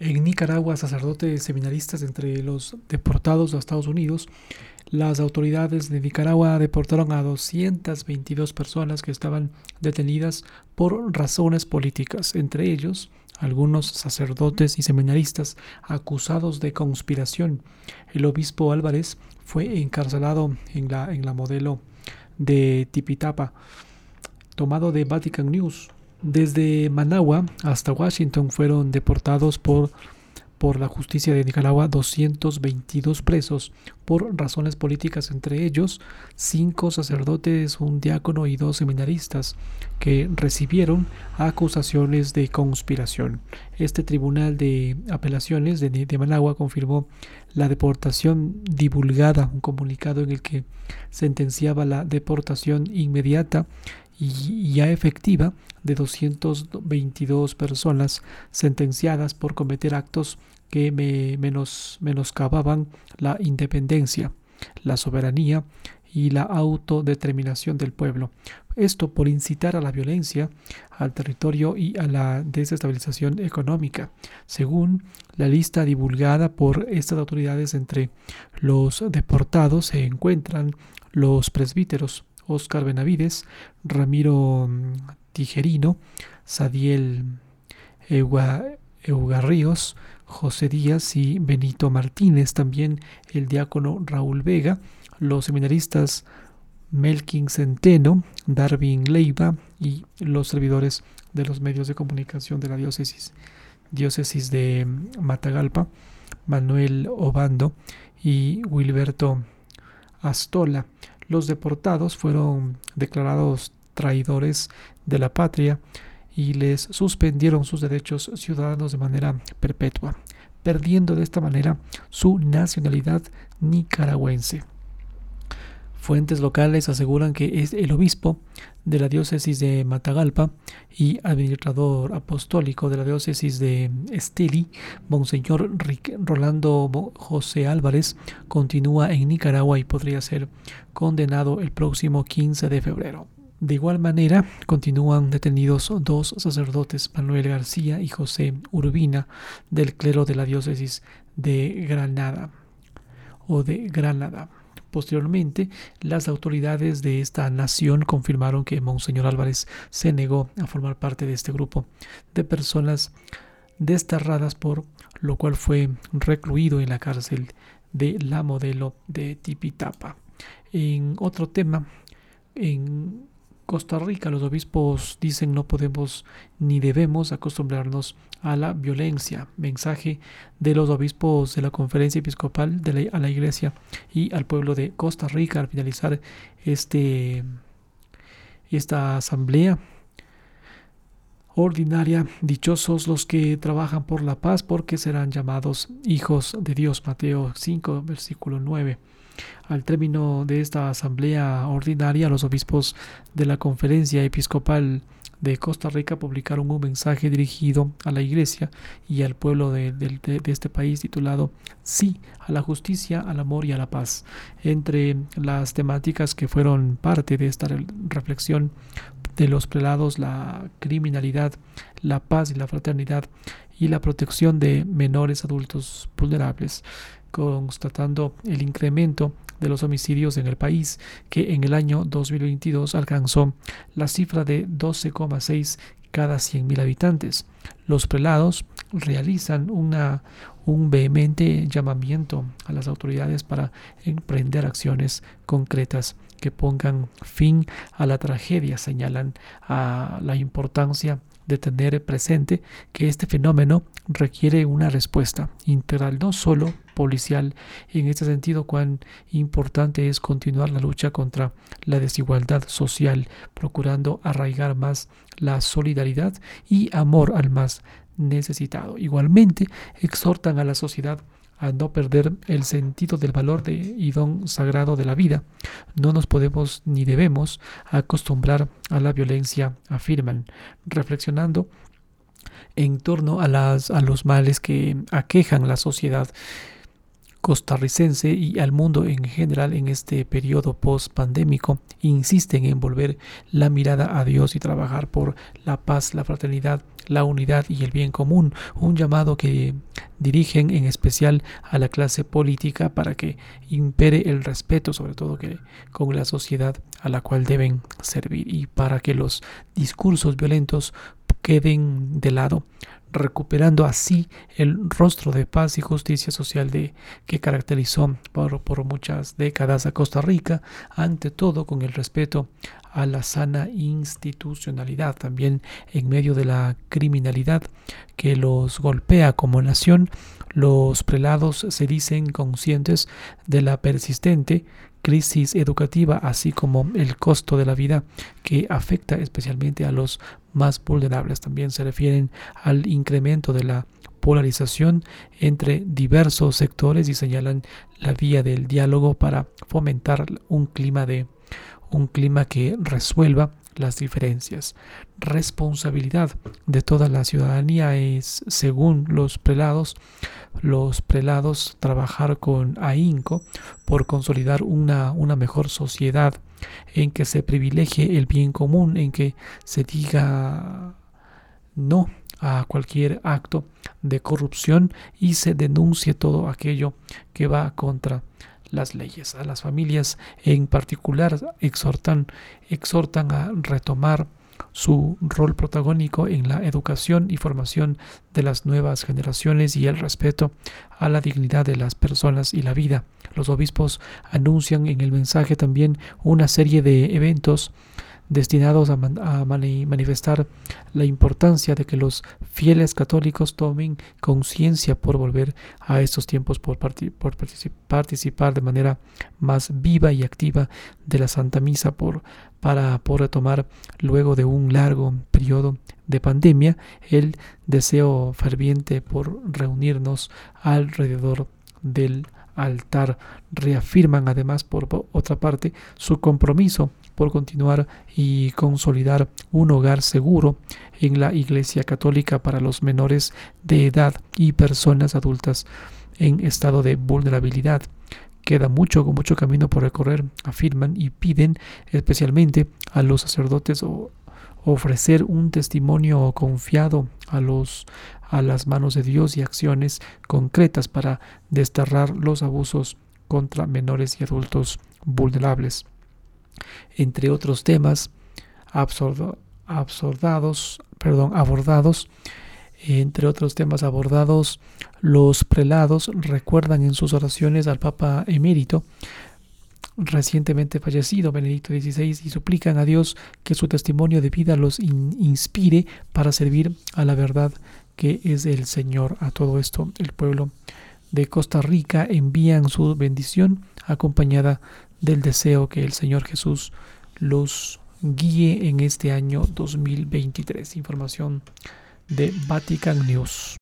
En Nicaragua, sacerdotes seminaristas entre los deportados a Estados Unidos, las autoridades de Nicaragua deportaron a 222 personas que estaban detenidas por razones políticas, entre ellos algunos sacerdotes y seminaristas acusados de conspiración. El obispo Álvarez fue encarcelado en la, en la modelo de Tipitapa, tomado de Vatican News. Desde Managua hasta Washington fueron deportados por, por la justicia de Nicaragua 222 presos por razones políticas, entre ellos cinco sacerdotes, un diácono y dos seminaristas que recibieron acusaciones de conspiración. Este tribunal de apelaciones de, de Managua confirmó la deportación divulgada, un comunicado en el que sentenciaba la deportación inmediata y ya efectiva de 222 personas sentenciadas por cometer actos que me menos, menoscababan la independencia, la soberanía y la autodeterminación del pueblo. Esto por incitar a la violencia, al territorio y a la desestabilización económica. Según la lista divulgada por estas autoridades, entre los deportados se encuentran los presbíteros Oscar Benavides, Ramiro mm, Tijerino, Sadiel Eugarríos, José Díaz y Benito Martínez, también el diácono Raúl Vega, los seminaristas Melkin Centeno, Darwin Leiva y los servidores de los medios de comunicación de la diócesis, diócesis de Matagalpa, Manuel Obando y Wilberto Astola. Los deportados fueron declarados traidores de la patria y les suspendieron sus derechos ciudadanos de manera perpetua, perdiendo de esta manera su nacionalidad nicaragüense. Fuentes locales aseguran que es el obispo de la diócesis de Matagalpa y administrador apostólico de la diócesis de Esteli, Monseñor Rolando José Álvarez, continúa en Nicaragua y podría ser condenado el próximo 15 de febrero. De igual manera, continúan detenidos dos sacerdotes, Manuel García y José Urbina, del clero de la diócesis de Granada o de Granada. Posteriormente, las autoridades de esta nación confirmaron que Monseñor Álvarez se negó a formar parte de este grupo de personas desterradas, por lo cual fue recluido en la cárcel de la modelo de Tipitapa. En otro tema, en Costa Rica los obispos dicen no podemos ni debemos acostumbrarnos a la violencia. Mensaje de los obispos de la conferencia episcopal de a la iglesia y al pueblo de Costa Rica al finalizar este, esta asamblea ordinaria. Dichosos los que trabajan por la paz porque serán llamados hijos de Dios. Mateo 5 versículo 9. Al término de esta asamblea ordinaria, los obispos de la Conferencia Episcopal de Costa Rica publicaron un mensaje dirigido a la Iglesia y al pueblo de, este país titulado Sí a la justicia, al amor y a la paz. Entre las temáticas que fueron parte de esta reflexión de los prelados, la criminalidad, la paz y la fraternidad y la protección de menores adultos vulnerables constatando el incremento de los homicidios en el país, que en el año 2022 alcanzó la cifra de 12,6 cada 100.000 habitantes. Los prelados realizan una, un vehemente llamamiento a las autoridades para emprender acciones concretas que pongan fin a la tragedia. Señalan a la importancia de tener presente que este fenómeno requiere una respuesta integral, no solo policial. En este sentido, cuán importante es continuar la lucha contra la desigualdad social, procurando arraigar más la solidaridad y amor al más necesitado. Igualmente, exhortan a la sociedad a no perder el sentido del valor de, y don sagrado de la vida. No nos podemos ni debemos acostumbrar a la violencia, afirman, reflexionando en torno a, las, a los males que aquejan la sociedad costarricense y al mundo en general en este periodo post-pandémico insisten en volver la mirada a Dios y trabajar por la paz, la fraternidad, la unidad y el bien común, un llamado que dirigen en especial a la clase política para que impere el respeto, sobre todo que con la sociedad a la cual deben servir y para que los discursos violentos queden de lado recuperando así el rostro de paz y justicia social de, que caracterizó por, por muchas décadas a Costa Rica, ante todo con el respeto a la sana institucionalidad, también en medio de la criminalidad que los golpea como nación, los prelados se dicen conscientes de la persistente crisis educativa, así como el costo de la vida que afecta especialmente a los más vulnerables. También se refieren al incremento de la polarización entre diversos sectores y señalan la vía del diálogo para fomentar un clima de un clima que resuelva las diferencias. Responsabilidad de toda la ciudadanía es, según los prelados, los prelados trabajar con ahínco por consolidar una, una mejor sociedad en que se privilegie el bien común, en que se diga no a cualquier acto de corrupción y se denuncie todo aquello que va contra las leyes. A las familias en particular exhortan, exhortan a retomar su rol protagónico en la educación y formación de las nuevas generaciones y el respeto a la dignidad de las personas y la vida. Los obispos anuncian en el mensaje también una serie de eventos destinados a, manifestar la importancia de que los fieles católicos tomen conciencia por volver a estos tiempos, por, por participar de manera más viva y activa de la Santa Misa, por, para poder retomar luego de un largo periodo de pandemia el deseo ferviente por reunirnos alrededor del altar. Reafirman además por otra parte su compromiso por continuar y consolidar un hogar seguro en la Iglesia Católica para los menores de edad y personas adultas en estado de vulnerabilidad. Queda mucho, mucho camino por recorrer, afirman y piden especialmente a los sacerdotes ofrecer un testimonio confiado a los a las manos de Dios y acciones concretas para desterrar los abusos contra menores y adultos vulnerables entre otros temas absordados, perdón, abordados, entre otros temas abordados, los prelados recuerdan en sus oraciones al Papa emérito recientemente fallecido Benedicto XVI y suplican a Dios que su testimonio de vida los inspire para servir a la verdad que es el Señor. A todo esto el pueblo de Costa Rica envían su bendición acompañada del deseo que el Señor Jesús los guíe en este año 2023. Información de Vatican News.